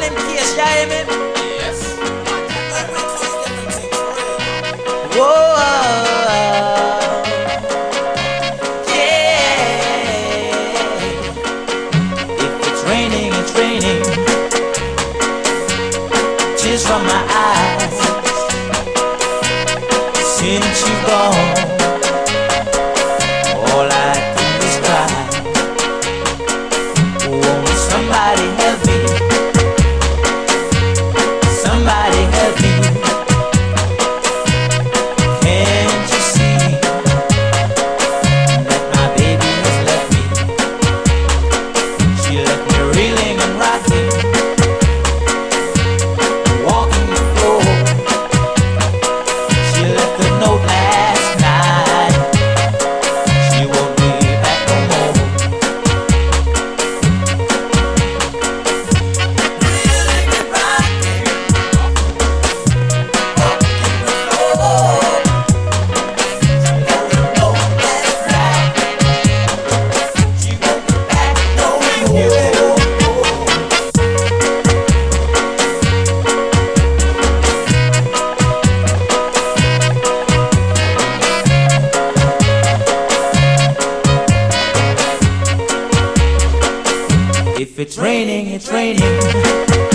them case, hear me? Yes. Whoa. If it's raining, it's raining. Tears from my eyes. It's raining, it's raining.